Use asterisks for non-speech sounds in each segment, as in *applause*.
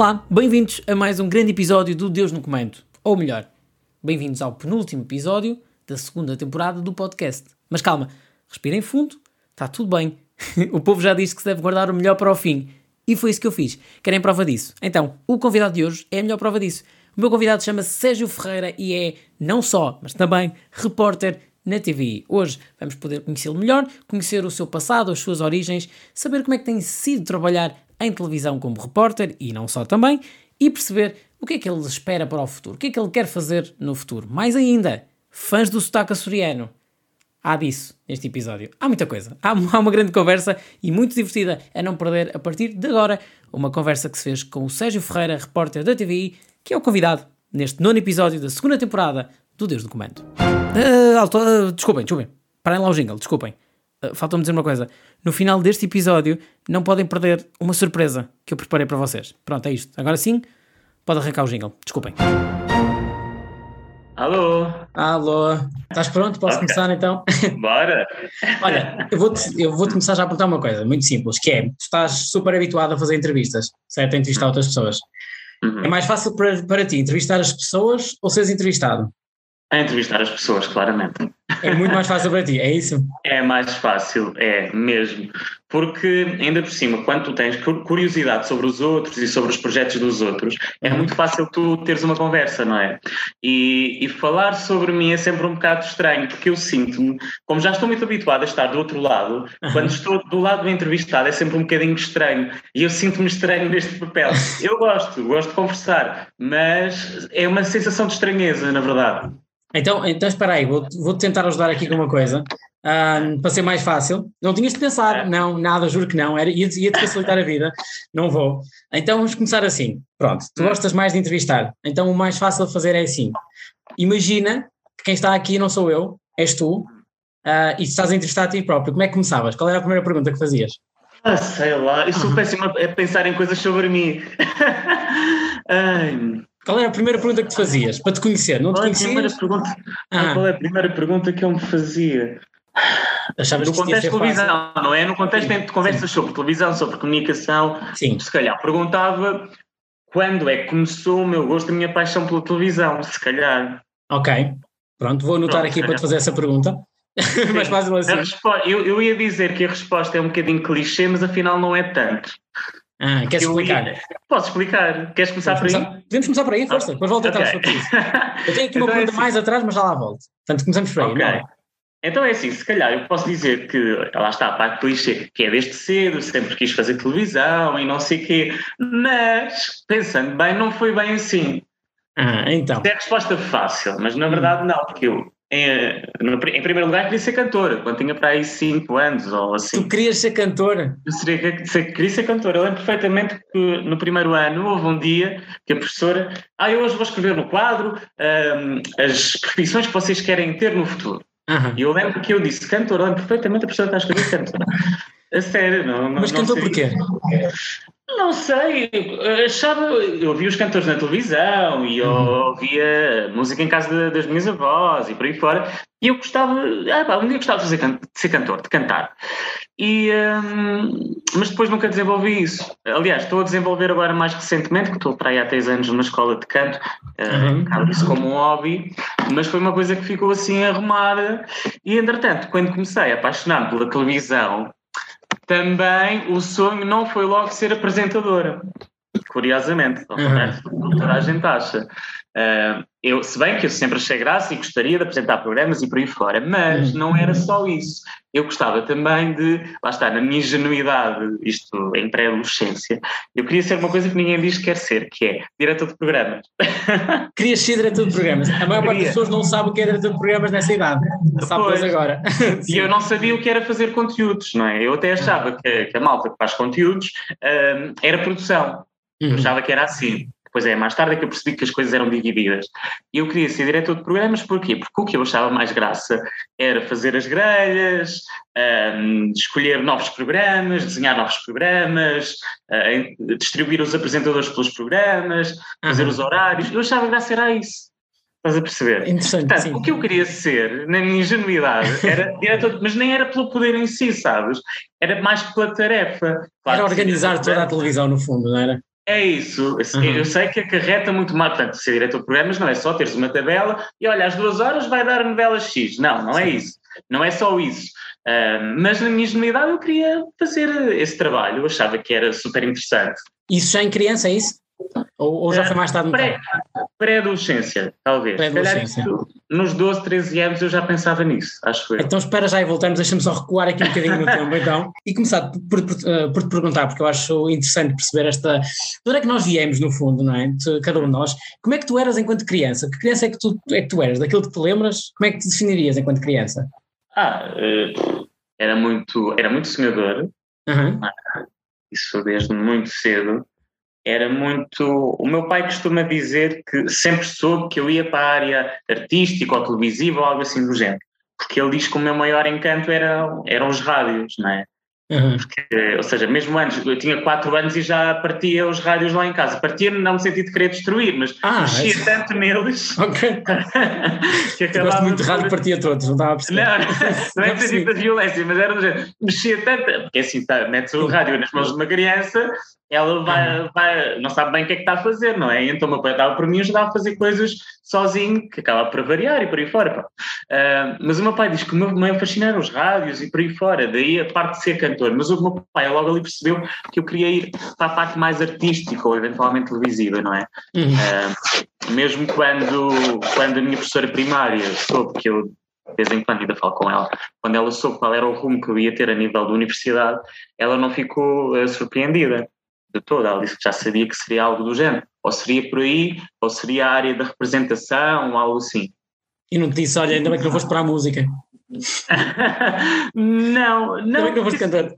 Olá, bem-vindos a mais um grande episódio do Deus no Comando. Ou melhor, bem-vindos ao penúltimo episódio da segunda temporada do podcast. Mas calma, respirem fundo, está tudo bem. *laughs* o povo já disse que se deve guardar o melhor para o fim. E foi isso que eu fiz. Querem prova disso? Então, o convidado de hoje é a melhor prova disso. O meu convidado chama-se Sérgio Ferreira e é, não só, mas também, repórter na TV. Hoje vamos poder conhecê-lo melhor, conhecer o seu passado, as suas origens, saber como é que tem sido trabalhar em televisão como repórter e não só também, e perceber o que é que ele espera para o futuro, o que é que ele quer fazer no futuro. Mais ainda, fãs do sotaque açoriano. Há disso neste episódio. Há muita coisa. Há, *laughs* há uma grande conversa e muito divertida a não perder a partir de agora. Uma conversa que se fez com o Sérgio Ferreira, repórter da TVI, que é o convidado neste nono episódio da segunda temporada do Deus do Comando. Uh, alto, uh, desculpem, desculpem. Parem lá o jingle, desculpem. Uh, Faltou-me dizer uma coisa. No final deste episódio, não podem perder uma surpresa que eu preparei para vocês. Pronto, é isto. Agora sim, pode arrancar o jingle. Desculpem. Alô? Alô. Estás pronto? Posso Ok. começar então? *laughs* Bora? Olha, eu vou-te eu vou começar já a perguntar uma coisa muito simples, que é, tu estás super habituado a fazer entrevistas, certo? A entrevistar outras pessoas. Uhum. É mais fácil para, para ti entrevistar as pessoas ou seres entrevistado? A entrevistar as pessoas, claramente. É muito mais fácil para ti, é isso? É mais fácil, é mesmo. Porque, ainda por cima, quando tu tens cu- curiosidade sobre os outros e sobre os projetos dos outros, é Uhum. muito fácil tu teres uma conversa, não é? E, e falar sobre mim é sempre um bocado estranho, porque eu sinto-me, como já estou muito habituado a estar do outro lado, Uhum. quando estou do lado do entrevistado é sempre um bocadinho estranho. E eu sinto-me estranho neste papel. Eu gosto, gosto de conversar, mas é uma sensação de estranheza, na verdade. Então, então espera aí, vou- vou-te tentar ajudar aqui com uma coisa, ahm, para ser mais fácil. Não tinhas de pensar, É. não, nada, juro que não, era, ia-te facilitar a vida, não vou. Então vamos começar assim, pronto, tu gostas mais de entrevistar, então o mais fácil de fazer é assim, imagina que quem está aqui não sou eu, és tu, ah, e estás a entrevistar a ti próprio, como é que começavas? Qual era a primeira pergunta que fazias? Ah, sei lá, eu sou péssimo a a pensar em coisas sobre mim. *laughs* Ai, Qual era a primeira pergunta que te fazias, para te conhecer, não te qual, é conhecias? pergunta, Ah. qual é a primeira pergunta que eu me fazia? Achavas No contexto de ser fácil? televisão, não é? No contexto Sim, de conversas sobre televisão, sobre comunicação, Sim, se calhar perguntava quando é que começou o meu gosto, a minha paixão pela televisão, se calhar. ok, pronto, vou anotar Pronto, aqui para te fazer essa pergunta, *laughs* mais fácil A assim. eu, eu ia dizer que a resposta é um bocadinho clichê, mas afinal não é tanto. Ah, queres Eu explicar? ia- Posso explicar? Queres começar por aí? começar, podemos começar por aí, força, depois volto a tentar Ok. sobre isso. Eu tenho aqui uma Então é pergunta assim. mais atrás, mas já lá volto. Portanto, começamos por aí, Ok. não é? Então é assim, se calhar eu posso dizer que, lá está, a parte clichê, que é desde cedo, sempre quis fazer televisão e não sei o quê, mas, pensando bem, não foi bem assim. Ah, então. É a resposta fácil, mas na verdade não, porque eu, em, no- em primeiro lugar, queria ser cantora, quando tinha para aí 5 anos ou assim. Tu querias ser cantora? Eu seria, ser- queria ser cantora. Eu lembro perfeitamente que no primeiro ano houve um dia que a professora. Ah, eu hoje vou escrever no quadro ahm, as profissões que vocês querem ter no futuro. Aham. E eu lembro que eu disse cantora, eu lembro perfeitamente a professora está a escrever cantora. A sério, não. não Mas não cantor sei- porquê? Não sei, achava. Eu ouvia os cantores na televisão e eu Uhum. ouvia música em casa das minhas avós e por aí fora. E eu gostava. Ah, pá, um dia gostava de, fazer de ser cantor, de cantar. E, hum, mas depois nunca desenvolvi isso. Aliás, estou a desenvolver agora mais recentemente, que estou para aí há três anos numa escola de canto, Uhum. uh, isso como um hobby, mas foi uma coisa que ficou assim arrumada. E entretanto, quando comecei a apaixonar-me pela televisão, também o sonho não foi logo ser apresentadora. Curiosamente, Uhum. toda a gente acha. Ah, eu, se bem que eu sempre achei graça e gostaria de apresentar programas e por aí fora, mas Uhum. não era só isso. Eu gostava também de, lá está, na minha ingenuidade, isto em pré-adolescência, eu queria ser uma coisa que ninguém diz que quer ser, que é diretor de programas. *laughs* Querias ser diretor de programas. A maior parte das Queria. pessoas não sabe o que é diretor de programas nessa idade. Sabe Pois. agora. *laughs* E eu não sabia o que era fazer conteúdos, não é? Eu até achava que, que a malta que faz conteúdos ah, era produção. Eu Uhum. achava que era assim. Depois é mais tarde é que eu percebi que as coisas eram divididas. E eu queria ser diretor de programas, porquê? Porque o que eu achava mais graça era fazer as grelhas, ahm, escolher novos programas, desenhar novos programas, em- distribuir os apresentadores pelos programas, fazer os horários. Eu achava graça era isso. Estás a perceber? Interessante, Portanto, sim. o que eu queria ser, na minha ingenuidade, era *laughs* diretor, mas nem era pelo poder em si, sabes? Era mais pela tarefa. Claro Era organizar toda a televisão, no fundo, não era? É isso. Uhum. Eu sei que acarreta muito mais. Portanto, ser diretor de programas não é só teres uma tabela e olha, às duas horas vai dar a novela X. Não, não é Sim. é isso. Não é só isso. Uh, mas na minha ingenuidade eu queria fazer esse trabalho. Eu achava que era super interessante. Isso já em criança, é isso? Ou, ou já foi mais tarde? Pré-adolescência, talvez. Pré-adolescência. Nos 12, 13 anos eu já pensava nisso, acho eu. Então espera já e voltamos, deixa-me só recuar aqui um bocadinho no tempo então. E começar por, por, uh, por, te perguntar, porque eu acho interessante perceber esta. De onde é que nós viemos, no fundo, não é? Cada um de nós. Como é que tu eras enquanto criança? Que criança é que tu, é que tu eras? Daquilo que te lembras, como é que te definirias enquanto criança? Ah, uh, era muito, era muito sonhador. Uhum. Isso desde muito cedo era muito. O meu pai costuma dizer que sempre soube que eu ia para a área artística ou televisiva ou algo assim do género, porque ele diz que o meu maior encanto era, eram os rádios, não é? Uhum. Porque, ou seja, mesmo antes, eu tinha 4 anos e já partia os rádios lá em casa. Partia-me não no sentido de querer destruir, mas ah, mexia é... tanto neles *laughs* Ok. *laughs* que. Gosto muito de rádio, partia todos, não estava a perceber. Não, não, *laughs* é sentido da violência, mas era. Mexia tanto, porque é assim, tá, metes o rádio nas mãos de uma criança ela vai, vai, não sabe bem o que é que está a fazer, não é? Então o meu pai estava por mim ajudava a fazer coisas sozinho, que acaba por variar e por aí fora. Uh, mas o meu pai diz que o meu mãe fascinaram os rádios e por aí fora, daí a parte de ser cantor. Mas o meu pai logo ali percebeu que eu queria ir para a parte mais artística ou eventualmente televisiva, não é? Uhum. Uh, mesmo quando, quando a minha professora primária soube que eu de vez em quando ainda falo com ela, quando ela soube qual era o rumo que eu ia ter a nível da universidade, ela não ficou uh, surpreendida de toda. Ela disse que já sabia que seria algo do género. Ou seria por aí, ou seria a área da representação, algo assim. E não te disse, olha, ainda bem que não foste para a música. não, *laughs* não. Ainda bem que não foste cantar.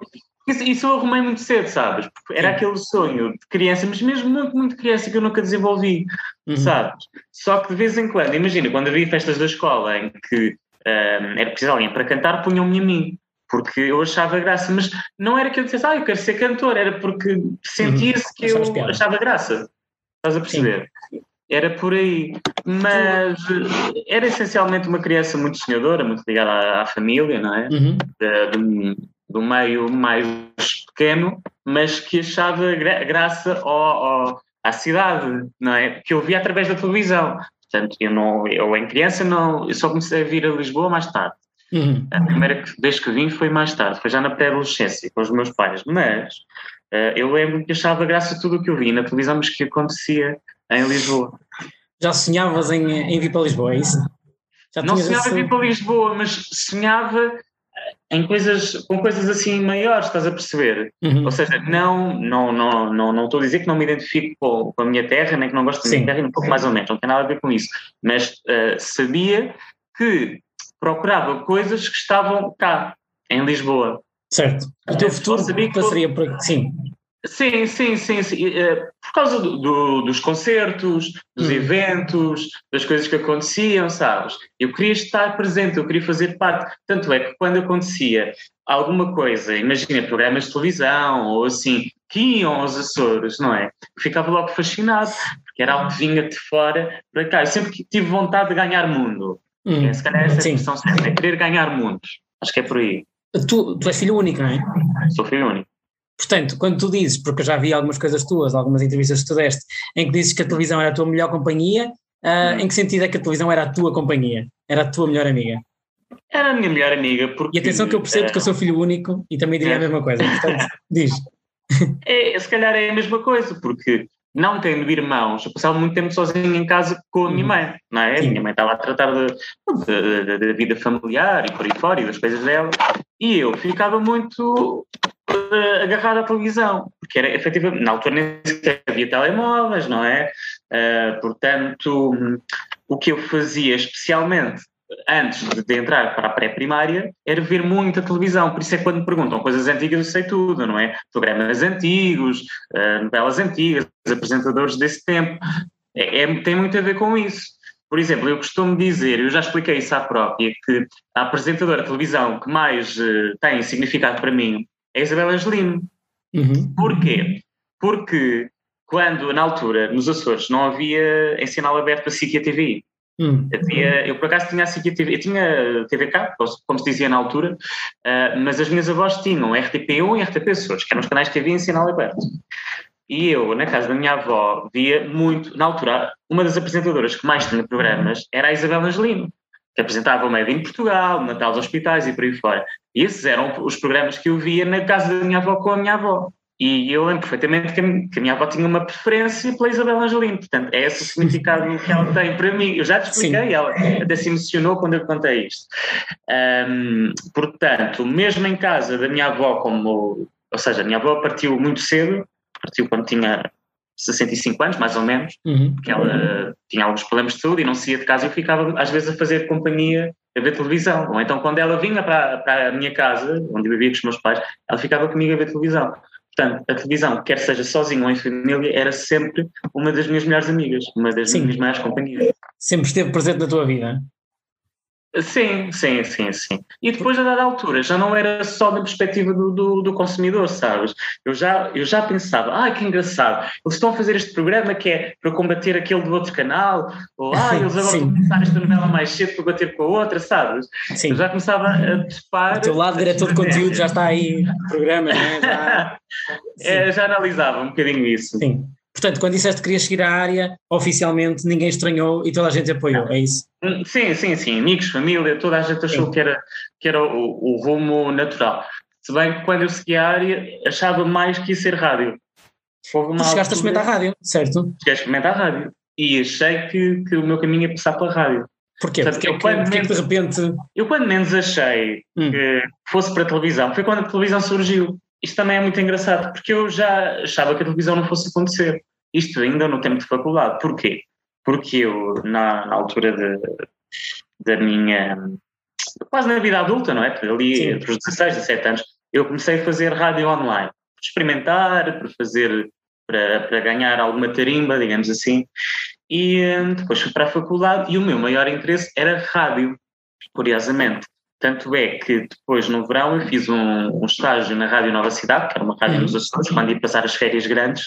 Isso, isso eu arrumei muito cedo, sabes? Porque era Sim. aquele sonho de criança, mas mesmo muito, muito criança que eu nunca desenvolvi, uhum. sabes? Só que de vez em quando, imagina, quando havia festas da escola em que um, era preciso alguém para cantar, punham-me a mim porque eu achava graça, mas não era que eu dissesse, ah, eu quero ser cantor, era porque sentia-se uhum. que eu achava graça. Estás a perceber? Sim. Era por aí. Mas era essencialmente uma criança muito sonhadora, muito ligada à, à família, não é? Uhum. De, de, do meio mais pequeno, mas que achava gra graça ao, ao, à cidade, não é? Que eu via através da televisão. Portanto, eu, não, eu em criança não, eu só comecei a vir a Lisboa mais tarde. Uhum. A primeira vez que vim foi mais tarde, foi já na pré-adolescência, com os meus pais. Mas uh, eu lembro que achava graça tudo o que eu vi na televisão, mas que acontecia em Lisboa. Já sonhavas em, em vir para Lisboa, é isso? Já não sonhava em vir para Lisboa, mas sonhava eh, em coisas, com coisas assim maiores, estás a perceber? Uhum. Ou seja, não, não, não, não, não estou a dizer que não me identifico com, com a minha terra, nem que não gosto da minha terra, um pouco mais ou menos, não tem nada a ver com isso. Mas uh, sabia que procurava coisas que estavam cá, em Lisboa. Certo. O teu futuro sabia que passaria por aqui. Sim. Sim, sim, sim, sim. Eh, por causa do, do, dos concertos, dos hum. eventos, das coisas que aconteciam, sabes? Eu queria estar presente, eu queria fazer parte. Tanto é que quando acontecia alguma coisa, imagina programas de televisão ou assim, que iam aos Açores, não é? Eu ficava logo fascinado, porque era algo que vinha de fora para cá. Eu sempre tive vontade de ganhar mundo. Hum, é, se calhar essa sim. expressão certa é querer ganhar mundos. Acho que é por aí. Tu, tu és filho único, não é? Sou filho único. Portanto, quando tu dizes, porque eu já vi algumas coisas tuas, algumas entrevistas que tu deste, em que dizes que a televisão era a tua melhor companhia, uh, em que sentido é que a televisão era a tua companhia? Era a tua melhor amiga? Era a minha melhor amiga, porque... E atenção que eu percebo que eu sou filho único e também diria é. a mesma coisa, portanto, *laughs* diz. É, se calhar é a mesma coisa, porque não tendo irmãos, eu passava muito tempo sozinho em casa com a minha uhum. mãe, não é? A minha mãe estava a tratar da vida familiar e por aí fora e das coisas dela, e eu ficava muito uh, agarrado à televisão, porque era efetivamente, na altura nem sequer havia telemóveis, não é? Uh, portanto, o que eu fazia especialmente antes de entrar para a pré-primária, era ver muita televisão. Por isso é que quando me perguntam coisas antigas, eu sei tudo, não é? Programas antigos, uh, novelas antigas, apresentadores desse tempo. É, é, tem muito a ver com isso. Por exemplo, eu costumo dizer, eu já expliquei isso à própria, que a apresentadora de televisão que mais uh, tem significado para mim é a Isabela Angelino. Uhum. Porquê? Porque quando, na altura, nos Açores, não havia em sinal aberto a SIC e a TVI. Hum. Havia, eu por acaso tinha a TV, eu tinha TVK, como se dizia na altura, uh, mas as minhas avós tinham RTP1 e RTP Açores, que eram os canais que havia em sinal aberto. E eu, na casa da minha avó, via muito, na altura, uma das apresentadoras que mais tinha programas era a Isabel Angelino, que apresentava o Made in Portugal, Natal dos Hospitais e por aí fora. E esses eram os programas que eu via na casa da minha avó com a minha avó. E eu lembro perfeitamente que a, minha, avó tinha uma preferência pela Isabel Angelino. Portanto, é esse o significado que ela tem para mim. Eu já te expliquei, Sim. ela até se emocionou quando eu contei isto. Um, portanto, mesmo em casa da minha avó, como. Ou seja, a minha avó partiu muito cedo, partiu quando tinha 65 anos, mais ou menos, uhum. porque ela tinha alguns problemas de saúde e não se ia de casa. Eu ficava, às vezes, a fazer companhia, a ver televisão. Ou então, quando ela vinha para, para a minha casa, onde eu vivia com os meus pais, ela ficava comigo a ver televisão. Portanto, a televisão, quer seja sozinho ou em família, era sempre uma das minhas melhores amigas, uma das Sim. minhas maiores companhias. Sempre esteve presente na tua vida? Sim, sim, sim, sim. E depois, a dada altura, já não era só da perspectiva do, do, do, consumidor, sabes? Eu já, eu já pensava, ah, que engraçado, eles estão a fazer este programa que é para combater aquele do outro canal, ou ah, *laughs* eles agora vão começar esta novela mais cedo para bater com a outra, sabes? Sim. Eu já começava a topar. O teu lado diretor de conteúdo já está aí, programa, né? *laughs* já... é, já analisava um bocadinho isso. Sim. Portanto, quando disseste que querias seguir a área, oficialmente ninguém estranhou e toda a gente apoiou, é isso? Hum, sim, sim, sim. Amigos, família, toda a gente achou que era, que era o, o, rumo natural. Se bem que quando eu segui a área, achava mais que ia ser rádio. Houve tu chegaste a experimentar a rádio, certo? Chegaste a experimentar a rádio. E achei que, que o meu caminho ia passar pela rádio. Porquê? Portanto, porque, eu, porque, menos, de repente. Eu, quando menos achei hum. que fosse para a televisão, foi quando a televisão surgiu isto também é muito engraçado, porque eu já achava que a televisão não fosse acontecer. Isto ainda no tempo de faculdade. Porquê? Porque eu, na, na altura de, da minha. quase na vida adulta, não é? Ali Sim. entre os 16, 17 anos, eu comecei a fazer rádio online. Para experimentar, para fazer. Para, para ganhar alguma tarimba, digamos assim. E hum, depois fui para a faculdade e o meu maior interesse era rádio, curiosamente. Tanto é que depois, no verão, eu fiz um, um estágio na Rádio Nova Cidade, que era uma rádio uhum. nos Açores, quando ia passar as férias grandes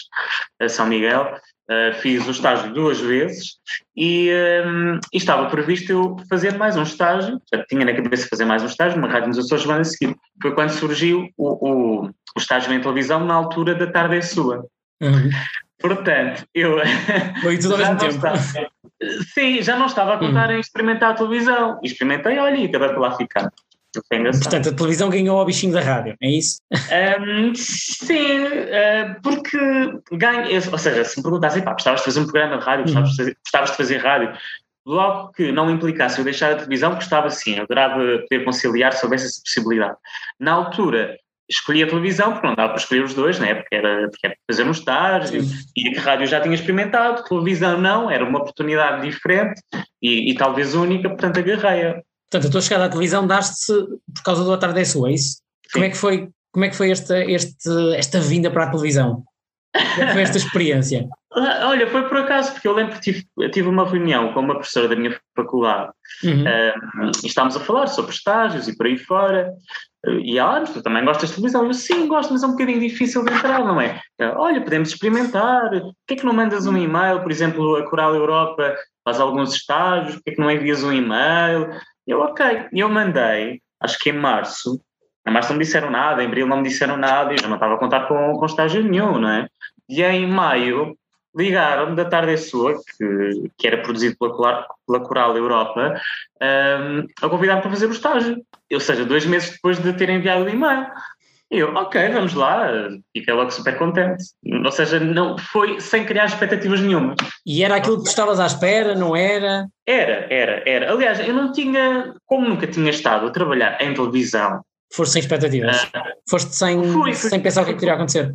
a São Miguel. Uh, fiz o estágio duas vezes e, um, e, estava previsto eu fazer mais um estágio, já tinha na cabeça fazer mais um estágio, uma rádio nos Açores, mas a seguir. Foi quando surgiu o, o, o estágio em televisão na altura da Tarde é Sua. Uhum. Portanto, eu. Foi tudo ao *laughs* mesmo tempo. Estava, sim, já não estava a contar hum. em experimentar a televisão. Experimentei, olha, e acabei por lá ficar. Portanto, a televisão ganhou o bichinho da rádio, é isso? Um, sim, uh, porque ganha, ou seja, se me perguntassem, pá, gostavas de fazer um programa de rádio, gostavas, de, fazer, gostavas de fazer rádio, logo que não implicasse eu deixar a televisão, gostava sim, eu adorava poder conciliar se houvesse essa possibilidade. Na altura, escolhi a televisão porque não dava para escolher os dois, né? porque, era, porque era fazer um estágio e a rádio já tinha experimentado, televisão não, era uma oportunidade diferente e, e talvez única, portanto agarrei-a. Portanto, a tua chegada à televisão daste-se por causa do A Tarde é Sua, é isso? Como é que foi, como é que foi esta, este, esta vinda para a televisão? Como é que foi esta experiência? *laughs* Olha, foi por acaso, porque eu lembro que tive, tive uma reunião com uma professora da minha faculdade uhum. um, e estávamos a falar sobre estágios e por aí fora. E ela, ah, tu também gostas de televisão? Eu, sim, gosto, mas é um bocadinho difícil de entrar, não é? Olha, podemos experimentar. Por que é que não mandas um e-mail? Por exemplo, a Coral Europa faz alguns estágios, por que é que não envias um e-mail? Eu, ok. E eu mandei, acho que em março, em março não me disseram nada, em abril não me disseram nada, eu já não estava a contar com, com estágio nenhum, não é? E em maio ligaram-me da tarde é sua, que, que era produzido pela Coral, pela Coral Europa, um, a convidar-me para fazer o estágio. Ou seja, dois meses depois de ter enviado o e-mail. Eu, ok, vamos lá, fiquei logo super contente. Ou seja, não foi sem criar expectativas nenhuma. E era aquilo que tu estavas à espera, não era? Era, era, era. Aliás, eu não tinha, como nunca tinha estado a trabalhar em televisão. Foste sem expectativas? Uh, Foste sem, fui, sem pensar o que, é teria acontecer?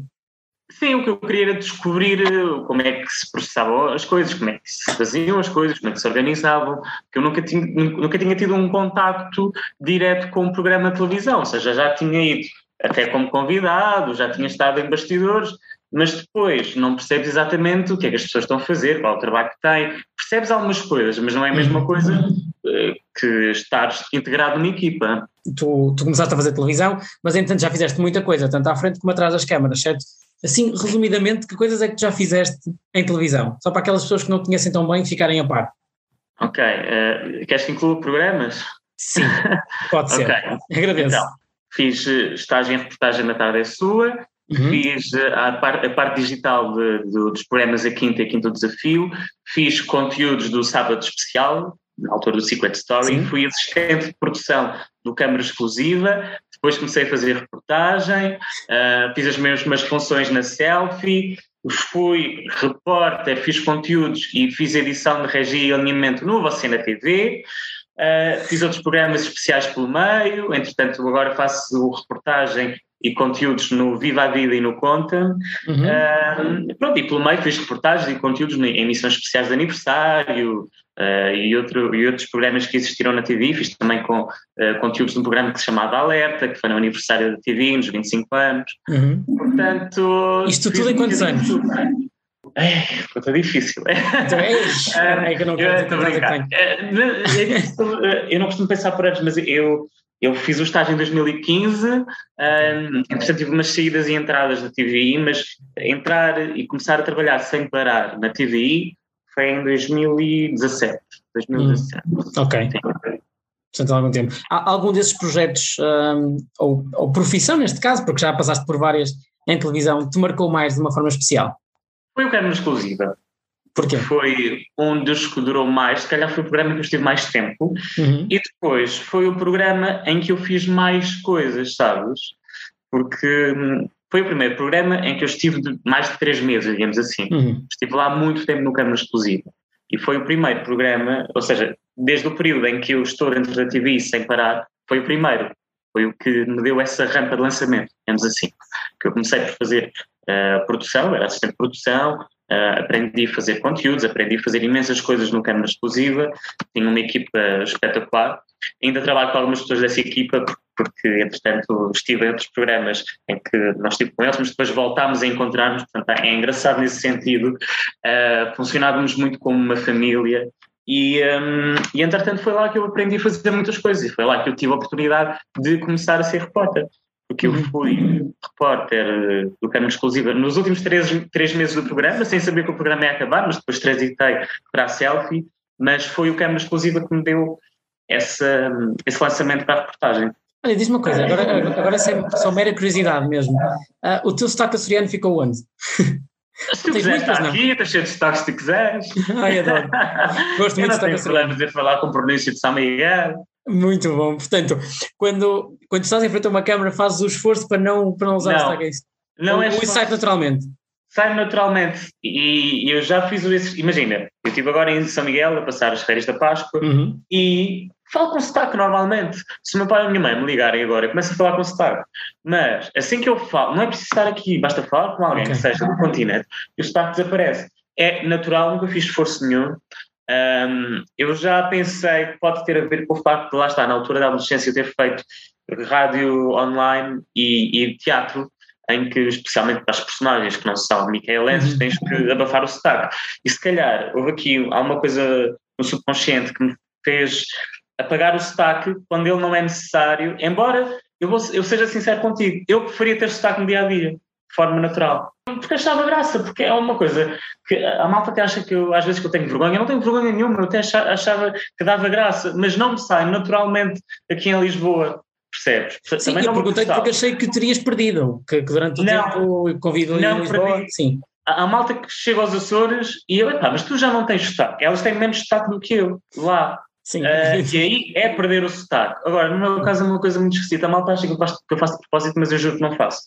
Sim, o que eu queria era descobrir eh, como é que se processavam as coisas, como é que se faziam as coisas, como é que se organizavam, porque eu nunca tinha, nunca tinha tido um contacto direto com um programa de televisão, ou seja, já tinha ido até como convidado, já tinha estado em bastidores, mas depois não percebes exatamente o que é que as pessoas estão a fazer, qual é o trabalho que têm, percebes algumas coisas, mas não é a mesma coisa eh, que estar integrado numa equipa. Tu, tu começaste a fazer televisão, mas entanto já fizeste muita coisa, tanto à frente como atrás das câmaras, certo? Assim, resumidamente, que coisas é que já fizeste em televisão? Só para aquelas pessoas que não conhecem tão bem ficarem a par. Ok. Uh, queres que inclua programas? Sim, *laughs* pode ser. okay. Agradeço. Então, fiz eh, estágio em reportagem na tarde é sua uhum. fiz eh, a, par, a parte digital de, de, dos programas A Quinta e a Quinta do Desafio, fiz conteúdos do Sábado Especial, na altura do Secret Story, Sim. fui assistente de produção do Câmara Exclusiva, depois comecei a fazer reportagem, uh, fiz as mesmas funções na Selfie, fui repórter, fiz conteúdos e fiz edição de regia e alinhamento no Você na TV, uh, fiz outros programas especiais pelo meio, entretanto agora faço reportagem e conteúdos no Viva a Vida e no Conta. Uhum. Uh, pronto, e pelo meio fiz reportagens e conteúdos em emissões especiais de aniversário uh, e, outro, e outros programas que existiram na TV. Fiz também com uh, conteúdos de um programa que se chamava Alerta, que foi no aniversário da TV, nos 25 anos. Uhum. Portanto. Isto tudo em quantos anos? É, ficou difícil. Então é, *laughs* é que eu não quero eu, eu não costumo pensar por anos, mas eu eu fiz o estágio em 2015, um, entretanto tive umas saídas e entradas da TVI, mas entrar e começar a trabalhar sem parar na TVI foi em 2017. 2017. Hum, ok. Portanto, há algum tempo. Há algum desses projetos, um, ou, ou profissão neste caso, porque já passaste por várias em televisão, te marcou mais de uma forma especial? Foi o Câmara Exclusiva. Porquê? Foi um dos que durou mais, se calhar foi o programa que eu estive mais tempo, uhum. e depois foi o programa em que eu fiz mais coisas, sabes? Porque hum, foi o primeiro programa em que eu estive de mais de três meses, digamos assim. Uhum. Estive lá muito tempo no Câmara Exclusiva. E foi o primeiro programa, ou seja, desde o período em que eu estou dentro da TV sem parar, foi o primeiro. Foi o que me deu essa rampa de lançamento, digamos assim. Que eu comecei por fazer uh, produção, era assistente de produção, Uh, aprendi a fazer conteúdos, aprendi a fazer imensas coisas no Câmara Exclusiva, tinha uma equipa espetacular. Ainda trabalho com algumas pessoas dessa equipa, porque, entretanto, estive em outros programas em que nós estive com eles, mas depois voltámos a encontrar-nos. Portanto, é engraçado nesse sentido. Uh, funcionávamos muito como uma família. E, um, e, entretanto, foi lá que eu aprendi a fazer muitas coisas. E foi lá que eu tive a oportunidade de começar a ser repórter porque eu fui repórter do Câmara Exclusiva nos últimos três, três meses do programa, sem saber que o programa ia acabar, mas depois transitei para a selfie, mas foi o Câmara Exclusiva que me deu essa, esse lançamento para a reportagem. Olha, diz uma coisa, agora, agora é só mera curiosidade mesmo. Uh, o teu sotaque açoriano ficou onde? Se tu quiseres estar aqui, estás cheio de sotaques se tu quiseres. *laughs* Ai, adoro. *laughs* Gosto muito de sotaque açoriano. Não tenho falar com pronúncia de São Miguel. Muito bom. Portanto, quando, quando estás em frente a uma câmera, fazes o esforço para não, para não usar não, o isso. Não é isso sai naturalmente. Sai naturalmente. E eu já fiz o. Imagina, eu estive agora em São Miguel a passar as férias da Páscoa uhum. e falo com sotaque normalmente. Se o meu pai ou a minha mãe me ligarem agora, eu começo a falar com sotaque. Mas assim que eu falo, não é preciso estar aqui, basta falar com alguém okay. que seja do continente e o sotaque desaparece. É natural, nunca fiz esforço nenhum. Um, eu já pensei que pode ter a ver com o facto de lá estar, na altura da adolescência, eu ter feito rádio online e, e teatro, em que, especialmente para as personagens que não são micaelenses, tens que abafar o sotaque. E se calhar houve aqui alguma coisa no subconsciente que me fez apagar o sotaque quando ele não é necessário, embora eu, vou, eu seja sincero contigo, eu preferia ter sotaque no dia a dia de forma natural. Porque achava graça, porque é uma coisa que a malta que acha que eu, às vezes que eu tenho vergonha, eu não tenho vergonha nenhuma, eu até achava que dava graça, mas não me sai naturalmente aqui em Lisboa. Percebes? Sim, Também eu perguntei porque achei que terias perdido, que, que durante o não, tempo convidou em Lisboa. Sim. Há, malta que chega aos Açores e eu, mas tu já não tens sotaque. Elas têm menos sotaque do que eu, lá. Sim. Uh, e aí é perder o sotaque. Agora, no meu caso é uma coisa muito esquisita. A malta acha que eu faço, que eu faço de propósito, mas eu juro que não faço.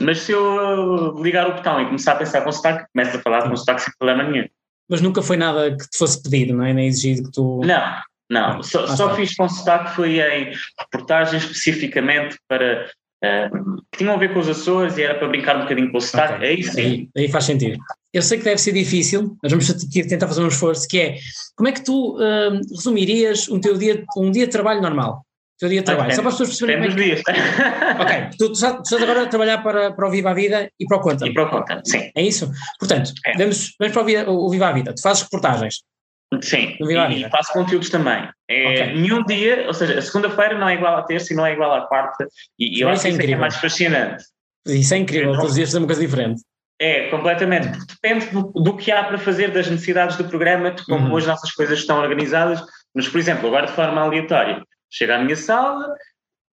Mas se eu ligar o botão e começar a pensar com sotaque, começo a falar com sotaque sem problema nenhum. Mas nunca foi nada que te fosse pedido, não é? Nem exigido que tu. Não, não. Só, só fiz com sotaque foi em reportagens especificamente para. Uh, que tinham a ver com os Açores e era para brincar um bocadinho com o sotaque. Okay. Aí sim. Aí, aí, faz sentido. Eu sei que deve ser difícil, mas vamos tentar fazer um esforço, que é como é que tu uh, resumirias um teu dia, um dia de trabalho normal? Teu dia de trabalho. Só para as pessoas perceberem. Como é que... *laughs* ok, tu, tu, estás agora a trabalhar para, para o Viva a Vida e para o Conta. E para o Conta, sim. É isso? Portanto, é. Vamos, vamos para o, Viva a Vida. Tu fazes reportagens. Sim, e faço conteúdos também. É, okay. Nenhum dia, ou seja, a segunda-feira não é igual à terça e não é igual à quarta. E, e eu acho é que isso é, mais fascinante. Isso é incrível, todos os dias fazer uma coisa diferente. É, completamente, porque depende do, do, que há para fazer, das necessidades do programa, de como uhum. as nossas coisas estão organizadas. Mas, por exemplo, agora de forma aleatória, chego à minha sala,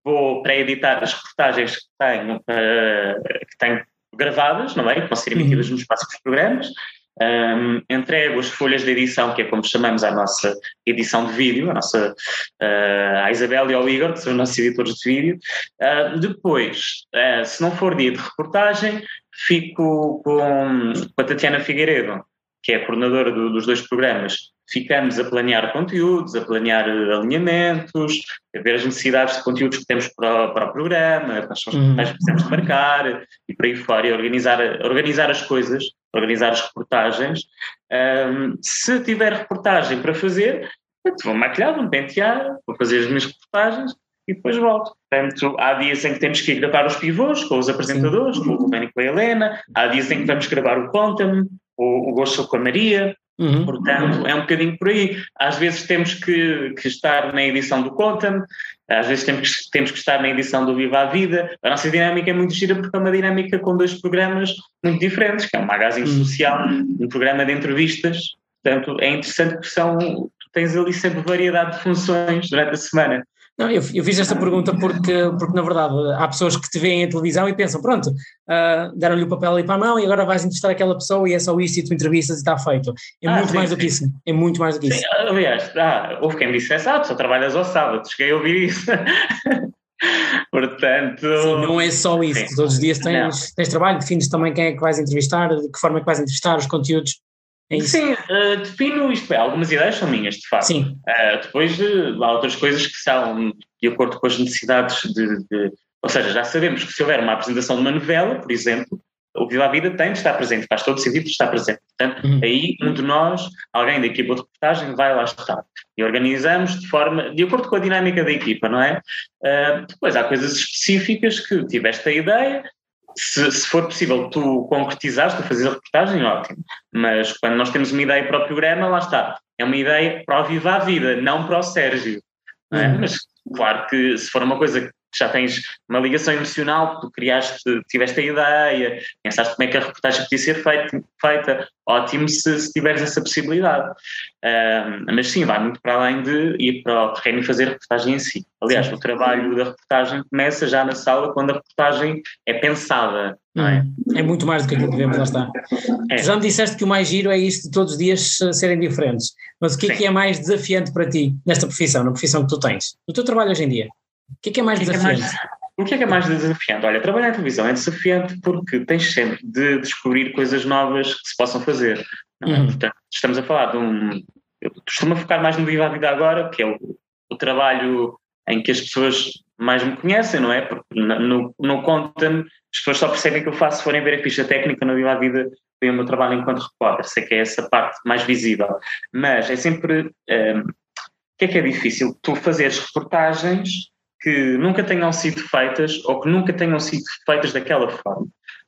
vou pré-editar as reportagens que tenho, uh, que tenho gravadas, não é? Que vão ser emitidas uhum. nos próximos programas. Um, entrego as folhas de edição, que é como chamamos a nossa edição de vídeo, a nossa uh, a Isabel e ao Igor, que são os nossos editores de vídeo. Uh, depois, uh, se não for dia de reportagem, fico com, com a Tatiana Figueiredo, que é a coordenadora do, dos dois programas, ficamos a planear conteúdos, a planear eh, alinhamentos, a ver as necessidades de conteúdos que temos para, o, para o programa, quais são os uhum. que mais precisamos de marcar e por aí fora, e organizar, organizar as coisas, organizar as reportagens. Um, se tiver reportagem para fazer, vou maquilhar, vou pentear, vou fazer as minhas reportagens e depois volto. Portanto, há dias em que temos que ir gravar os pivôs com os apresentadores, Sim. com o Domênico e a Helena, há dias em que vamos gravar o Conta-me, o, o Gosto com a Maria, Uhum. Portanto, é um bocadinho por aí. Às vezes temos que, que estar na edição do Conta-me, às vezes temos que, temos que estar na edição do Viva a Vida. A nossa dinâmica é muito gira porque é uma dinâmica com dois programas muito diferentes, que é um magazine uhum. social, um programa de entrevistas. Portanto, é interessante porque são, tu tens ali sempre variedade de funções durante a semana. Não, eu, eu, fiz esta pergunta porque, porque, na verdade, há pessoas que te veem em televisão e pensam: pronto, uh, deram-lhe o papel ali para a mão e agora vais entrevistar aquela pessoa e é só isso e tu entrevistas e está feito. É ah, muito sim, mais sim. do que isso. É muito mais do que sim, isso. Aliás, ah, houve quem dissesse: ah, tu só trabalhas ao sábado, cheguei a ouvir isso. *laughs* Portanto. Sim, não é só isso. Todos os dias tens, tens trabalho, defines também quem é que vais entrevistar, de que forma é que vais entrevistar, os conteúdos. É Sim, uh, defino isto bem. Algumas ideias são minhas, de facto. Sim. Uh, depois uh, há outras coisas que são de acordo com as necessidades de, de, Ou seja, já sabemos que se houver uma apresentação de uma novela, por exemplo, o Viva a Vida tem de estar presente, faz todo sentido de estar presente. Portanto, uhum. aí um de nós, alguém da equipa de reportagem, vai lá estar. E organizamos de forma, de acordo com a dinâmica da equipa, não é? Depois há coisas específicas que tiveste a ideia, se, se, for possível tu concretizares, tu fazer a reportagem, ótimo. Mas quando nós temos uma ideia para o programa, lá está. É uma ideia para o Viva a Vida, não para o Sérgio. É? Uhum. Mas claro que se for uma coisa já tens uma ligação emocional, tu criaste, tiveste a ideia, pensaste como é que a reportagem podia ser feita, feita ótimo se, se tiveres essa possibilidade. mas sim, vai muito para além de ir para o terreno e fazer a reportagem em si. Aliás, sim. o trabalho da reportagem começa já na sala quando a reportagem é pensada. Não é? é muito mais do que aquilo que vemos, lá está. É. Já me disseste que o mais giro é isto de todos os dias serem diferentes. Mas o que é que é mais desafiante para ti nesta profissão, na profissão que tu tens? No teu trabalho hoje em dia? O que é que é mais desafiante? o que é que é mais desafiante? Olha, trabalhar em televisão é desafiante porque tens sempre de descobrir coisas novas que se possam fazer. É? Uhum. Portanto, estamos a falar de um. Eu costumo focar mais no Viva a Vida agora, que é o, o trabalho em que as pessoas mais me conhecem, não é? Porque no, no Conta-me, as pessoas só percebem que eu faço se forem ver a ficha técnica no Viva a Vida, foi o meu trabalho enquanto repórter, sei que é essa parte mais visível. Mas é sempre. Um, o que é que é difícil? Tu fazeres reportagens que nunca tenham sido feitas ou que nunca tenham sido feitas daquela forma.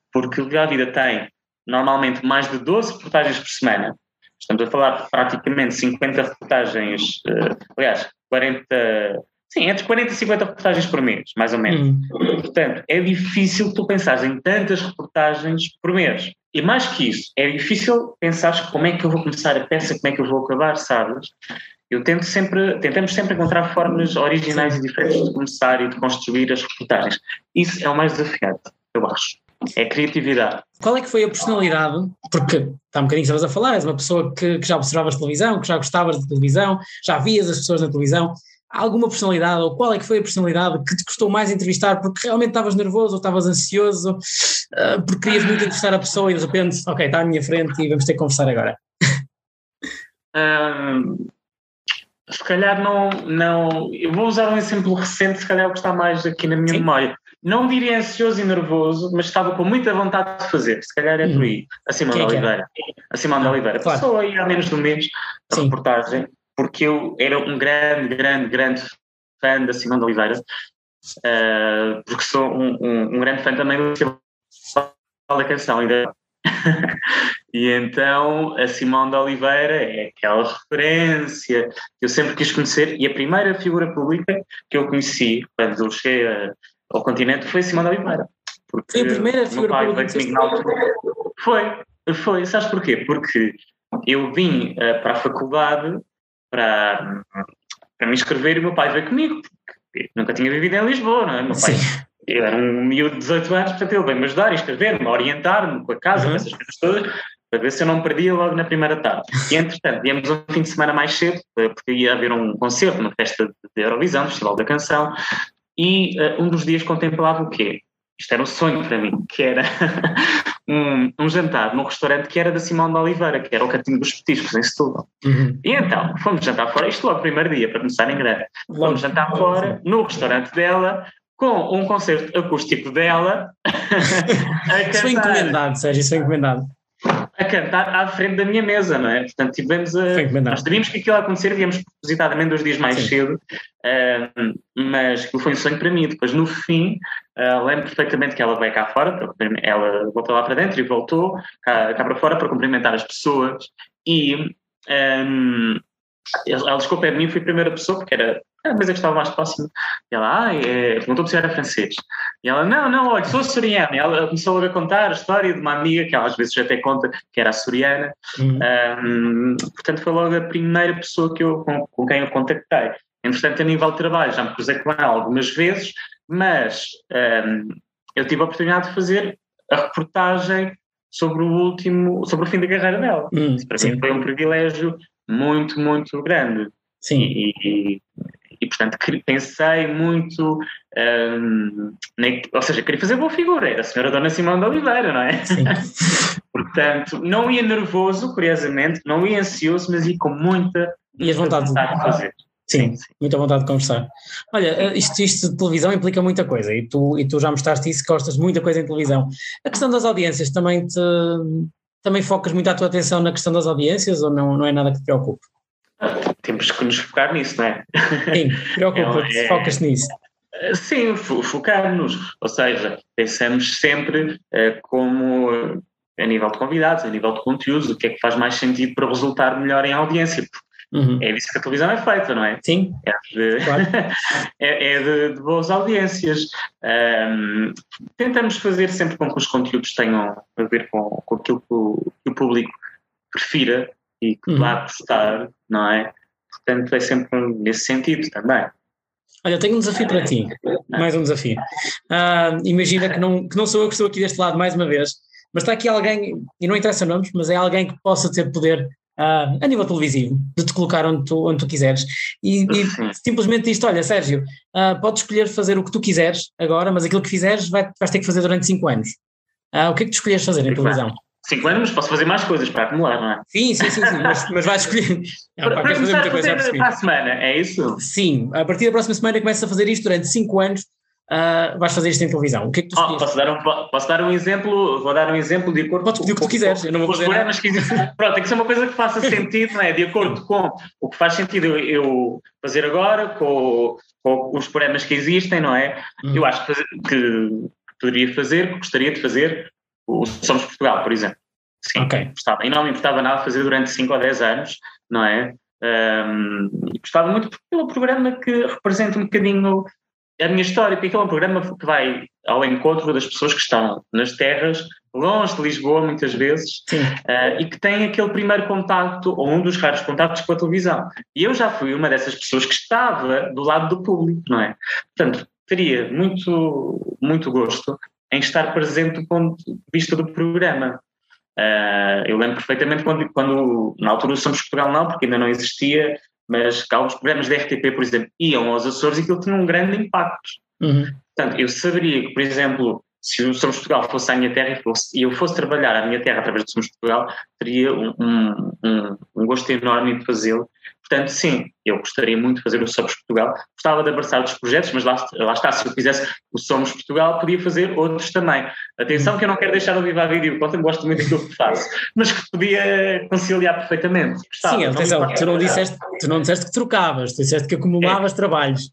Porque o a Vida tem normalmente mais de 12 reportagens por semana. Estamos a falar de praticamente 50 reportagens, uh, aliás, 40, sim, entre 40 e 50 reportagens por mês, mais ou menos. Hum. Portanto, é difícil tu pensares em tantas reportagens por mês. E mais que isso, é difícil pensar como é que eu vou começar a peça, como é que eu vou acabar, sabes? Eu tento sempre, tentamos sempre encontrar formas originais e diferentes de começar e de construir as reportagens. Isso é o mais desafiante, eu acho. É a criatividade. Qual é que foi a personalidade? Porque está um bocadinho estavas a falar, és uma pessoa que, que já observavas televisão, que já gostavas de televisão, já vias as pessoas na televisão. Há alguma personalidade, ou qual é que foi a personalidade que te custou mais entrevistar porque realmente estavas nervoso ou estavas ansioso, uh, porque querias muito entrevistar a pessoa e de repente, ok, está à minha frente e vamos ter que conversar agora? Um, se calhar não, não. Eu vou usar um exemplo recente, se calhar é o que está mais aqui na minha Sim. memória. Não diria ansioso e nervoso, mas estava com muita vontade de fazer. Se calhar é por aí. A Simone é Oliveira. A Simone ah, Oliveira. Claro. Passou aí há menos de um mês a Sim. reportagem, porque eu era um grande, grande, grande fã da Simone Oliveira, uh, porque sou um, um, um, grande fã também da canção. Ainda *laughs* e então a Simão de Oliveira é aquela referência que eu sempre quis conhecer e a primeira figura pública que eu conheci quando eu cheguei ao continente foi a Simão de Oliveira. Foi a primeira figura pública que Foi, foi. Sabes porquê? Porque eu vim uh, para a faculdade para, para me inscrever e o meu pai veio comigo, porque nunca tinha vivido em Lisboa, não é? Meu pai eu era um miúdo de 18 anos, portanto ele veio-me ajudar, escrever-me, orientar-me com a casa, uhum. essas coisas todas, para ver se eu não perdia logo na primeira tarde. E entretanto, viemos um fim de semana mais cedo, porque ia haver um concerto, uma festa de Eurovisão, Festival da Canção, e uh, um dos dias contemplava o quê? Isto era um sonho para mim, que era *laughs* um, um, jantar num restaurante que era da Simão de Oliveira, que era o Cantinho dos Petiscos, em Setúbal. Uhum. E então, fomos jantar fora, isto logo o primeiro dia, para começar em grande. Fomos jantar fora, no restaurante dela, com um concerto acústico dela. *laughs* isso foi encomendado, Sérgio, isso foi encomendado a cantar à frente da minha mesa, não é? Portanto, tivemos a. Nós sabíamos que aquilo ia acontecer, viemos propositadamente dois dias mais Sim. cedo, uh, mas aquilo foi um sonho para mim. Depois, no fim, uh, lembro perfeitamente que ela veio cá fora, ela voltou lá para dentro e voltou cá, cá para fora para cumprimentar as pessoas e. Um, ela chegou perto de mim, fui a primeira pessoa, porque era a mesa que estava mais próxima. E ela, ah, é... perguntou se era francês. E ela, não, não, olha, sou soriana. E ela começou a contar a história de uma amiga, que ela às vezes até conta que era soriana. Uhum. Um, portanto, foi logo a primeira pessoa que eu, com, com, quem eu contactei. Entretanto, a nível de trabalho, já me cruzei com ela algumas vezes, mas um, eu tive a oportunidade de fazer a reportagem sobre o último, sobre o fim da carreira dela. Uhum, Isso para sim. mim foi um privilégio muito, muito grande. Sim. E, e portanto pensei muito, um, ou seja, queria fazer boa figura, era a senhora Dona Simão de Oliveira, não é? Sim. *laughs* portanto, não ia nervoso, curiosamente, não ia ansioso, mas ia com muita, e vontade, vontade de fazer. Sim, sim, muita vontade de conversar. Olha, eh, isto, isto de televisão implica muita coisa e tu, e tu já mostraste isso, gostas muita coisa em televisão. A questão das audiências também te, também focas muito a tua atenção na questão das audiências ou não, não é nada que te preocupe? Temos que nos focar nisso, não é? Sim, preocupa-te, é, focas nisso. Sim, focar-nos, ou seja, pensamos sempre uh, como a nível de convidados, a nível de conteúdos, o que é que faz mais sentido para resultar melhor em audiência, Uhum. É disso que a televisão é feita, não é? Sim. É de, claro. *laughs* é, é de, de, boas audiências. Um, tentamos fazer sempre com que os conteúdos tenham a ver com, com aquilo que o, que o público prefira e que uhum. vá gostar, não é? Portanto, é sempre nesse sentido também. Olha, tenho um desafio para ti, mais um desafio. Uh, imagina que não, que não sou eu que estou aqui deste lado mais uma vez, mas está aqui alguém, e não interessa nomes, mas é alguém que possa ter poder uh, a nível televisivo, de te colocar onde tu, onde tu quiseres. E, e simplesmente diz olha, Sérgio, uh, podes escolher fazer o que tu quiseres agora, mas aquilo que fizeres vai, vais ter que fazer durante 5 anos. O que é que tu escolheres fazer em televisão? 5 anos, posso fazer mais coisas para acumular, não é? Sim, sim, sim, sim mas, *laughs* mas vais escolher. Não, para, para começar a fazer para a semana, é isso? Sim, a partir da próxima semana começas a fazer isto durante 5 anos uh, vais fazer isto em televisão. O que é que tu oh, posso, dar um, posso dar um exemplo, vou dar um exemplo de acordo Podes pedir o que tu quiseres, eu não vou fazer programas que. Pronto, tem que ser uma coisa que faça *laughs* sentido, não é? De acordo com o que faz sentido eu, eu fazer agora, com, com, os programas que existem, não é? Hum. Eu acho que, que poderia fazer, que gostaria de fazer o Somos Portugal, por exemplo. Sim, okay. gostava. E não me importava nada fazer durante 5 ou 10 anos, não é? Um, gostava muito um programa que representa um bocadinho a minha história, porque é um programa que vai ao encontro das pessoas que estão nas terras, longe de Lisboa, muitas vezes, uh, e que têm aquele primeiro contacto, ou um dos raros contactos com a televisão. E eu já fui uma dessas pessoas que estava do lado do público, não é? Portanto, teria muito, muito gosto em estar presente do ponto de vista do programa. Uh, eu lembro perfeitamente quando, quando, na altura o Somos Portugal não, porque ainda não existia, mas alguns programas da RTP, por exemplo, iam aos Açores e aquilo tinha um grande impacto. Uhum. Portanto, eu saberia que, por exemplo, se o Somos Portugal fosse à minha terra e, fosse, e eu fosse trabalhar à minha terra através do Somos Portugal, teria um, um, um gosto enorme de fazê-lo Portanto, sim, eu gostaria muito de fazer o Somos Portugal. Gostava de abraçar outros projetos, mas lá, lá, está, se eu fizesse o Somos Portugal, podia fazer outros também. Atenção que eu não quero deixar o Viva a Vídeo, porque eu gosto muito daquilo que faço, mas que podia conciliar perfeitamente. Gostava, sim, atenção, tu não, disseste, tu não disseste que trocavas, tu disseste que acumulavas é. trabalhos.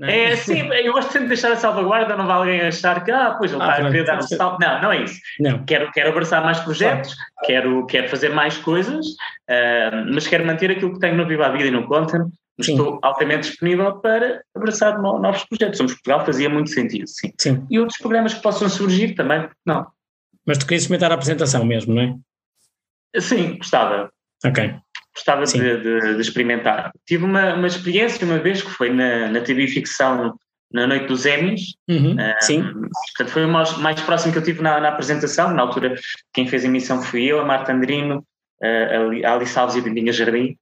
É? é, sim, eu gosto sempre de deixar a salvaguarda, não vai alguém achar que, ah, pois ele ah, está a querer dar um salto. Não, não é isso. Não. Quero, quero abraçar mais projetos, quero, quero fazer mais coisas, uh, mas quero manter aquilo que tenho no Viva a Vida e no Content. Estou altamente disponível para abraçar novos projetos. Somos Portugal fazia muito sentido, sim. sim. E outros programas que possam surgir também, não. Mas tu querias experimentar a apresentação mesmo, não é? Sim, gostava. Ok gostava de, de, de, experimentar. Tive uma, uma experiência uma vez que foi na, na TV Ficção na noite dos Emmys. Uhum, sim. Portanto, foi o mais, mais, próximo que eu tive na, na, apresentação. Na altura, quem fez a emissão fui eu, a Marta Andrino, a Alice Alves e a Bindinha Jardim.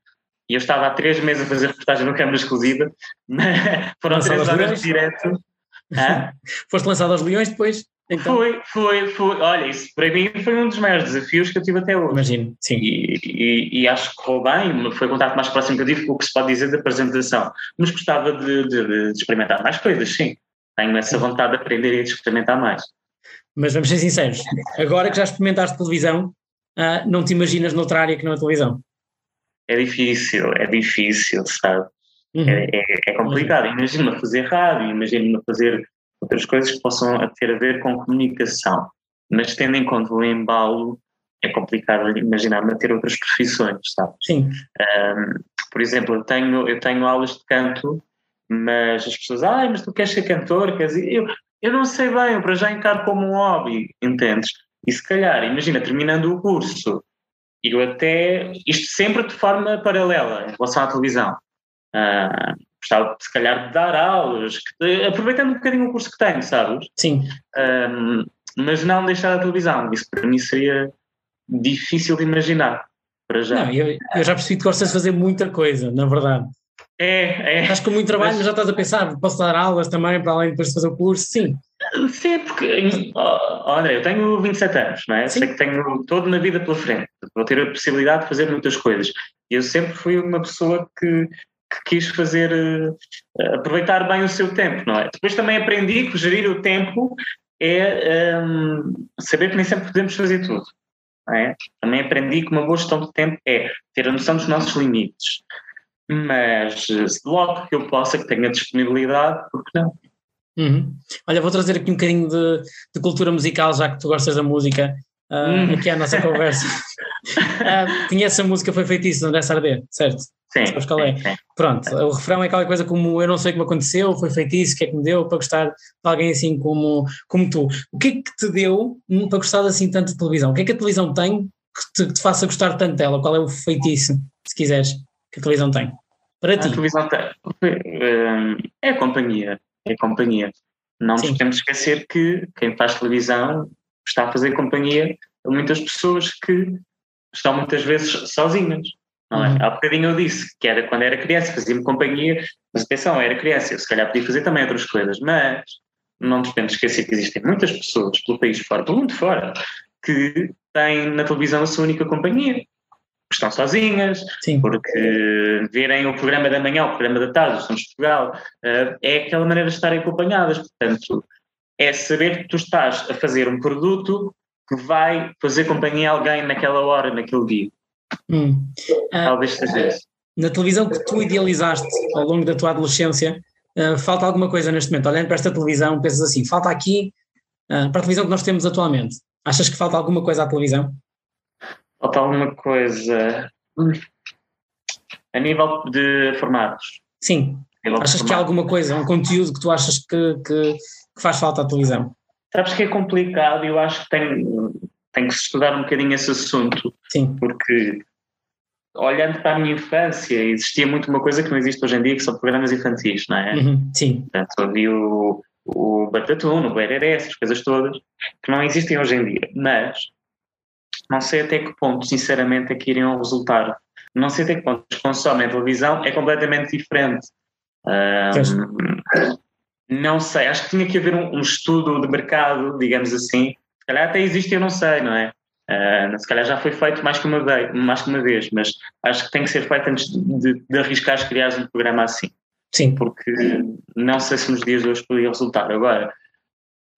E eu estava há três meses a fazer reportagem no Câmara Exclusiva. *laughs* Foram três horas direto. *laughs* Foste lançado aos Leões depois? Então... Foi, foi, foi. Olha, isso para mim foi um dos maiores desafios que eu tive até hoje. Imagino, sim. E, e, e acho que correu bem, foi o contato mais próximo que eu tive com o que se pode dizer da apresentação. Mas gostava de, de, de experimentar mais coisas, sim. Tenho essa vontade de aprender e de experimentar mais. Mas vamos ser sinceros, agora que já experimentaste televisão, uh, não te imaginas noutra área que não a televisão? É difícil, é difícil, sabe? Uhum. É, é, é, complicado. Imagina-me fazer rádio, imagina-me fazer outras coisas que possam ter a ver com comunicação. Mas tendo em conta o embalo, é complicado imaginar-me ter outras profissões, sabe? Sim. Um, por exemplo, eu tenho, eu tenho aulas de canto, mas as pessoas, ai, mas tu queres ser cantor? Queres... Eu, eu não sei bem, eu para já encaro como um hobby, entendes? E se calhar, imagina, terminando o curso, eu até, isto sempre de forma paralela em relação à televisão. Uh, gostava, se calhar, de dar aulas, que, aproveitando um bocadinho o curso que tenho, sabes? Sim. Um, mas não deixar a televisão. Isso para mim seria difícil de imaginar. Para já. Não, eu, eu já percebi que gostas de fazer muita coisa, na verdade. É, é. Estás com muito trabalho, mas, mas já estás a pensar, posso dar aulas também para além depois de fazer o curso? Sim. Sim, porque, oh, André, eu tenho 27 anos, não é? Sim. Sei que tenho toda uma vida pela frente, vou ter a possibilidade de fazer muitas coisas. Eu sempre fui uma pessoa que que quis fazer, uh, aproveitar bem o seu tempo, não é? Depois também aprendi que gerir o tempo é um, ehm, saber que nem sempre podemos fazer tudo. É? Também aprendi que uma boa gestão de tempo é ter a noção dos nossos limites. Mas logo que eu possa, que tenha disponibilidade, por que não? Uhum. Olha, vou trazer aqui um bocadinho de, de, cultura musical, já que tu gostas da música, uh, uhum. aqui é a nossa conversa. *laughs* uh, conhece a música Foi Feitiço, André Sardé, certo? Sim. Sabes qual é? Sim, sim. Pronto, o refrão é aquela coisa como eu não sei como aconteceu, foi feitiço, o que é que me deu para gostar de alguém assim como, como tu. O que é que te deu para gostar assim tanto de televisão? O que é que a televisão tem que te, que te faça gostar tanto dela? Qual é o feitiço, se quiseres, que a televisão tem? Para a ti. A televisão tem. Hum, é a companhia. É a companhia. Não nos podemos esquecer que quem faz televisão está a fazer companhia a muitas pessoas que estão muitas vezes sozinhas não é? Uhum. Há bocadinho eu disse que era quando era criança, fazia-me companhia, mas atenção, era criança, eu se calhar podia fazer também outras coisas, mas não nos podemos esquecer que existem muitas pessoas pelo país fora, pelo mundo fora, que têm na televisão a sua única companhia. Estão sozinhas, Sim. porque verem o programa da manhã, o programa da tarde, estamos de Portugal, eh, é aquela maneira de estarem acompanhadas. Portanto, é saber que tu estás a fazer um produto que vai fazer companhia a alguém naquela hora, naquele dia. Hum. Talvez seja isso. Na televisão que tu idealizaste ao longo da tua adolescência, uh, falta alguma coisa neste momento? Olhando para esta televisão, pensas assim, falta aqui, uh, para a televisão que nós temos atualmente, achas que falta alguma coisa à televisão? Falta alguma coisa a nível de formatos. Sim. Achas que há alguma coisa, um conteúdo que tu achas que, que, que faz falta à televisão? Sabes que é complicado e eu acho que tem, tem que se estudar um bocadinho esse assunto. Sim. Porque olhando para a minha infância, existia muito uma coisa que não existe hoje em dia, que são programas infantis, não é? Uhum, sim. Portanto, havia o, o Batatune, o Bereré, essas coisas todas, que não existem hoje em dia. Mas não sei até que ponto, sinceramente, é que iriam resultar. Não sei até que ponto consomem a televisão, é completamente diferente. Um, não sei, acho que tinha que haver um, um estudo de mercado, digamos assim, se calhar até existe, eu não sei, não é? Uh, se calhar já foi feito mais que, uma vez, mais que uma vez, mas acho que tem que ser feito antes de, de arriscar criar um programa assim. Sim. Porque não sei se nos dias de hoje poderia resultar. Agora,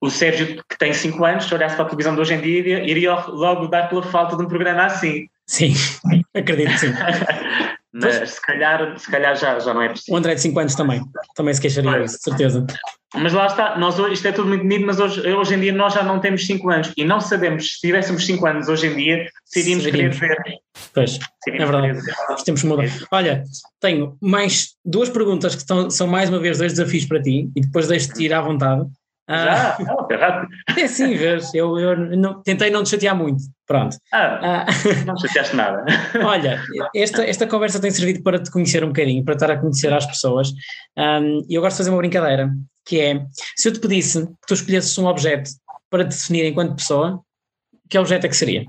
o Sérgio, que tem 5 anos, se olhasse para a televisão de hoje em dia, iria logo dar pela falta de um programa assim. Sim, *laughs* acredito sim. *laughs* Mas se calhar, se calhar já, já não é possível. O André de 5 anos também, também se queixaria disso, certeza. Mas lá está, nós, isto é tudo muito bonito, mas hoje, hoje em dia nós já não temos 5 anos e não sabemos se tivéssemos 5 anos hoje em dia se iríamos querer ver. Pois, é verdade, os tempos mudam. Olha, tenho mais duas perguntas que estão, são mais uma vez dois desafios para ti e depois deixo-te ir à vontade. Já? Ah, *laughs* é sim, vês, eu, eu não, tentei não te chatear muito, pronto. Ah, ah. não chateaste nada. *laughs* Olha, esta, esta conversa tem servido para te conhecer um bocadinho, para estar a conhecer as pessoas, um, e eu gosto de fazer uma brincadeira, que é, se eu te pedisse que tu escolhesses um objeto para te definir enquanto pessoa, que objeto é que seria?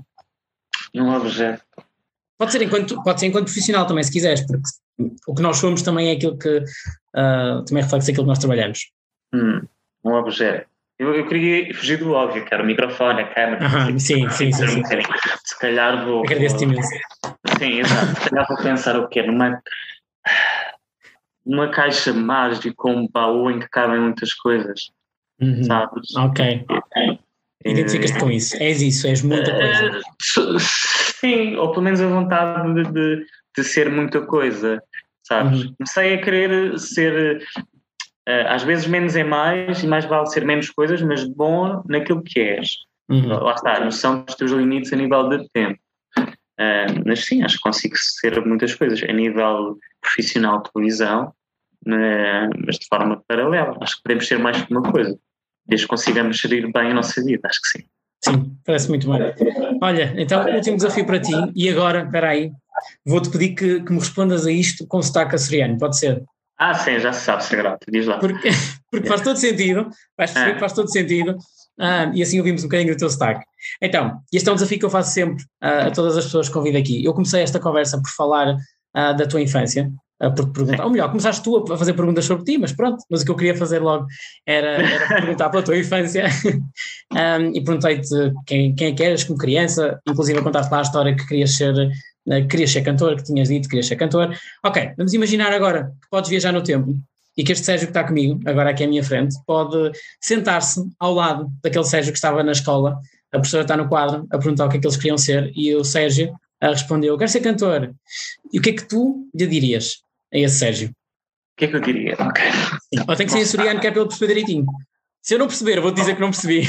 Um objeto. Pode ser enquanto, pode ser enquanto profissional também, se quiseres, porque o que nós somos também é aquilo que, uh, também reflete aquilo que nós trabalhamos. Hum um objeto. Eu, eu queria fugir do óbvio, que era o microfone, a câmera. Uhum, sim, sim, sim, sim. Se calhar vou. Agradeço-te imenso. Sim, exato. Se calhar vou pensar o quê? Numa, numa caixa mágica com um baú em que cabem muitas coisas. Uhum. Sabes? Ok. Identificas-te com isso. És isso, és muita coisa. Sim, ou pelo menos a vontade de, de, de ser muita coisa. Sabes? Uhum. Comecei a querer ser Uh, às vezes menos é mais e mais vale ser menos coisas, mas bom naquilo que és. Uhum. Lá está, a noção dos teus limites a nível de tempo. Uh, mas sim, acho que consigo ser muitas coisas. A nível profissional de televisão, uh, mas de forma paralela. Acho que podemos ser mais que uma coisa. Desde que consigamos gerir bem a nossa vida, acho que sim. Sim, parece muito bem. Olha, então, último desafio para ti. E agora, espera aí, vou-te pedir que, que me respondas a isto com sotaque açoriano, pode ser? Ah, sim, já se sabe, Sagrado, diz lá. Porque, *laughs* porque faz todo sentido, vais perceber ah. que faz todo sentido, ah, e assim ouvimos um bocadinho do teu sotaque. Então, este é um desafio que eu faço sempre ah, a todas as pessoas que convido aqui. Eu comecei esta conversa por falar ah, da tua infância, ah, por perguntar, ou melhor, começaste tu a fazer perguntas sobre ti, mas pronto, mas o que eu queria fazer logo era, era *laughs* perguntar pela tua infância um, *laughs* e perguntei-te quem, quem é que eras como criança, inclusive a contar-te lá a história que querias ser querias ser cantor, que tinhas dito que querias ser cantor. Ok, vamos imaginar agora que podes viajar no tempo e que este Sérgio que está comigo, agora aqui à minha frente, pode sentar-se ao lado daquele Sérgio que estava na escola, a professora está no quadro a perguntar o que é que eles queriam ser e o Sérgio respondeu, quero ser cantor. E o que é que tu lhe dirias a esse Sérgio? O que é que eu diria? Ok. Ou tem que ser em açoriano que é ele perceber direitinho. Se eu não perceber, vou-te dizer que não percebi.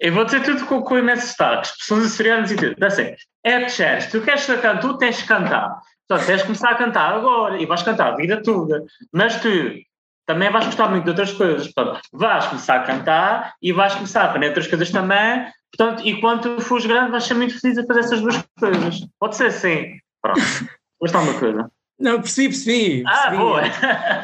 Eu vou dizer tudo com, com imensos destaques, pessoas açorianas e tudo. Dá assim, é se tu queres ser cantor, tu tens de cantar. Só tens de começar a cantar agora e vais cantar a vida toda. Mas tu também vais gostar muito de outras coisas. Portanto, vais começar a cantar e vais começar a aprender outras coisas também. Portanto, e quando tu fores grande, vais ser muito feliz a fazer essas duas coisas. Pode ser assim. Pronto. *laughs* Gostar uma coisa. Não, percebi, percebi. Ah, percebi. boa!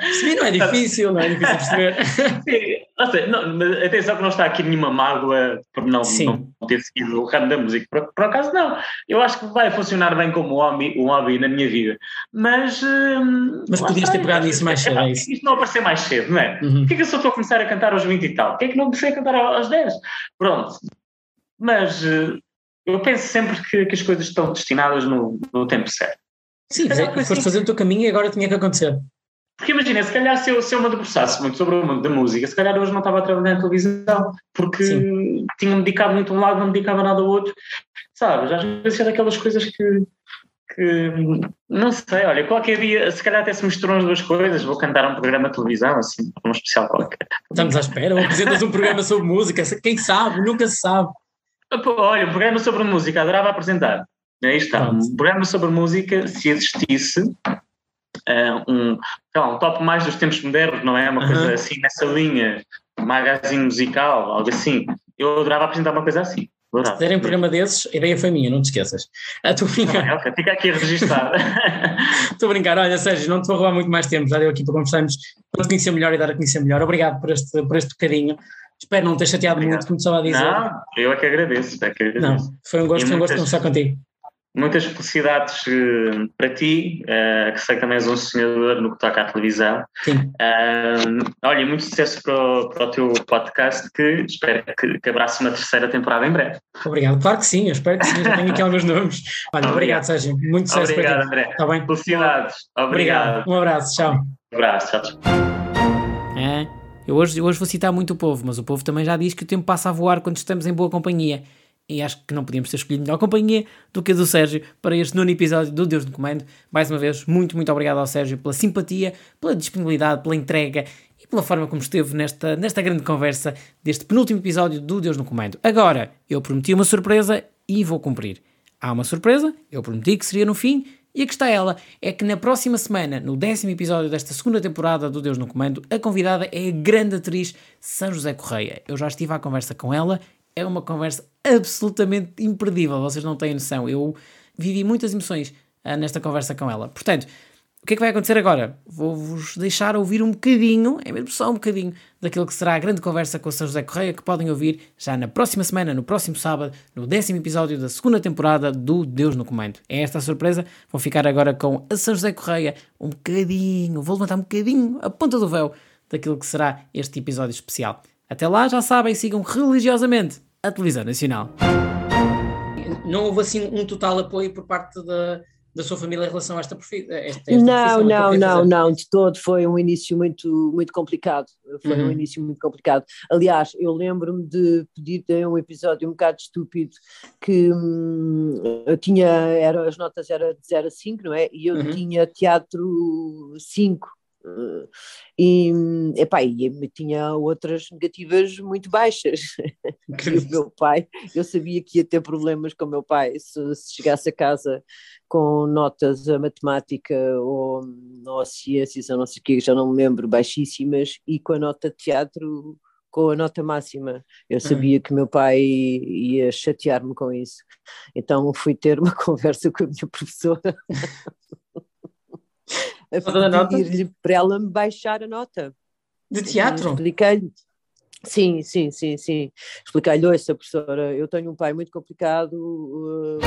Percebi, não é difícil, não é difícil perceber. *laughs* Sim, seja, não, mas atenção que não está aqui nenhuma mágoa por não, não ter seguido o ramo da música. Por, por, acaso, não. Eu acho que vai funcionar bem como um hobby, um hobby na minha vida. Mas. Hum, mas podias ter pegado nisso mais cedo, é, é isso? Isto não aparecer mais cedo, não é? Uhum. Porquê que eu só estou a começar a cantar aos 20 e tal? Porquê que não comecei a cantar aos 10? Pronto. Mas. Uh, eu penso sempre que, que, as coisas estão destinadas no, no tempo certo. Sim, é, foste assim, fazer o teu caminho e agora tinha que acontecer. Porque imagina, se calhar se eu, se eu me debruçasse muito sobre o mundo da música, se calhar hoje não estava a trabalhar na televisão, porque tinha-me dedicado muito a um lado, não me dedicava nada ao outro. Sabes? Às vezes é daquelas coisas que, que não sei, olha, qualquer dia, se calhar até se misturam as duas coisas, vou cantar um programa de televisão, assim, um especial qualquer. Estamos à espera, ou apresentas um programa sobre música, quem sabe, nunca se sabe. Olha, um programa sobre música, adorava apresentar. Aí está. Um programa sobre música, se existisse, uh, um, lá, um top mais dos tempos modernos, não é? Uma coisa assim nessa linha, um magazine musical, algo assim. Eu adorava apresentar uma coisa assim. Se fizerem um programa desses, a ideia foi minha, não te esqueças. Estou a brincar. Ah, okay, fica aqui registado. Estou *laughs* a brincar. Olha, Sérgio, não te vou roubar muito mais tempo, já deu aqui para conversarmos, para te conhecer melhor e dar a conhecer melhor. Obrigado por este, por este bocadinho. Espero não ter chateado Obrigado. muito, como estava a dizer. Não, eu é que agradeço. É que agradeço. Não, foi um gosto, foi um gosto conversar contigo. Muitas felicidades uh, para ti, uh, que sei que também és um sonhador no que toca à televisão. Sim. Uh, olha, muito sucesso para o, para o teu podcast, que espero que, que abrace uma terceira temporada em breve. Obrigado, claro que sim, eu espero que sim, já tenho aqui *laughs* alguns nomes. Olha, obrigado, obrigado Sérgio, muito sucesso obrigado, para ti. André. Está bem? Felicidades. Obrigado. obrigado. Um abraço, tchau. Um abraço, tchau, tchau. É, eu hoje, eu hoje vou citar muito o povo, mas o povo também já diz que o tempo passa a voar quando estamos em boa companhia e acho que não podíamos ter escolhido melhor companhia do que a do Sérgio para este nono episódio do Deus no Comando. Mais uma vez, muito, muito obrigado ao Sérgio pela simpatia, pela disponibilidade, pela entrega e pela forma como esteve nesta, nesta grande conversa deste penúltimo episódio do Deus no Comando. Agora, eu prometi uma surpresa e vou cumprir. Há uma surpresa, eu prometi que seria no fim E aqui está ela, é que na próxima semana, no décimo episódio desta segunda temporada do Deus no Comando, a convidada é a grande atriz São José Correia. Eu já estive à conversa com ela, é uma conversa absolutamente imperdível, vocês não têm noção. Eu vivi muitas emoções uh, nesta conversa com ela. Portanto, o que é que vai acontecer agora? Vou-vos deixar ouvir um bocadinho, é mesmo só um bocadinho, daquilo que será a grande conversa com o São José Correia, que podem ouvir já na próxima semana, no próximo sábado, no décimo episódio da segunda temporada do Deus no Comando. É esta a surpresa. Vou ficar agora com a São José Correia um bocadinho, vou levantar um bocadinho a ponta do véu daquilo que será este episódio especial. Até lá, já sabem, sigam religiosamente a televisão nacional. Não houve assim um total apoio por parte da da sua família em relação a esta, esta, esta Não, não, não, não, de todo foi um início muito, muito complicado, foi uhum. um início muito complicado. Aliás, eu lembro-me de pedir um episódio um bocado estúpido que hum, eu tinha, era, as notas eram de 0 a 5, não é? E eu uhum. tinha teatro 5 e, epá, e tinha outras negativas muito baixas. *laughs* o meu pai, eu sabia que ia ter problemas com o meu pai se, se chegasse a casa com notas a matemática ou, ou a ciências, ou não sei o que, já não me lembro, baixíssimas, e com a nota de teatro com a nota máxima. Eu sabia que meu pai ia chatear-me com isso. Então fui ter uma *laughs* conversa com a minha professora *laughs* a pedir-lhe para ela me baixar a nota. De teatro? Expliquei-lhe. Sim, sim, sim, sim. Expliquei-lhe, essa professora, eu tenho um pai muito complicado. Uh...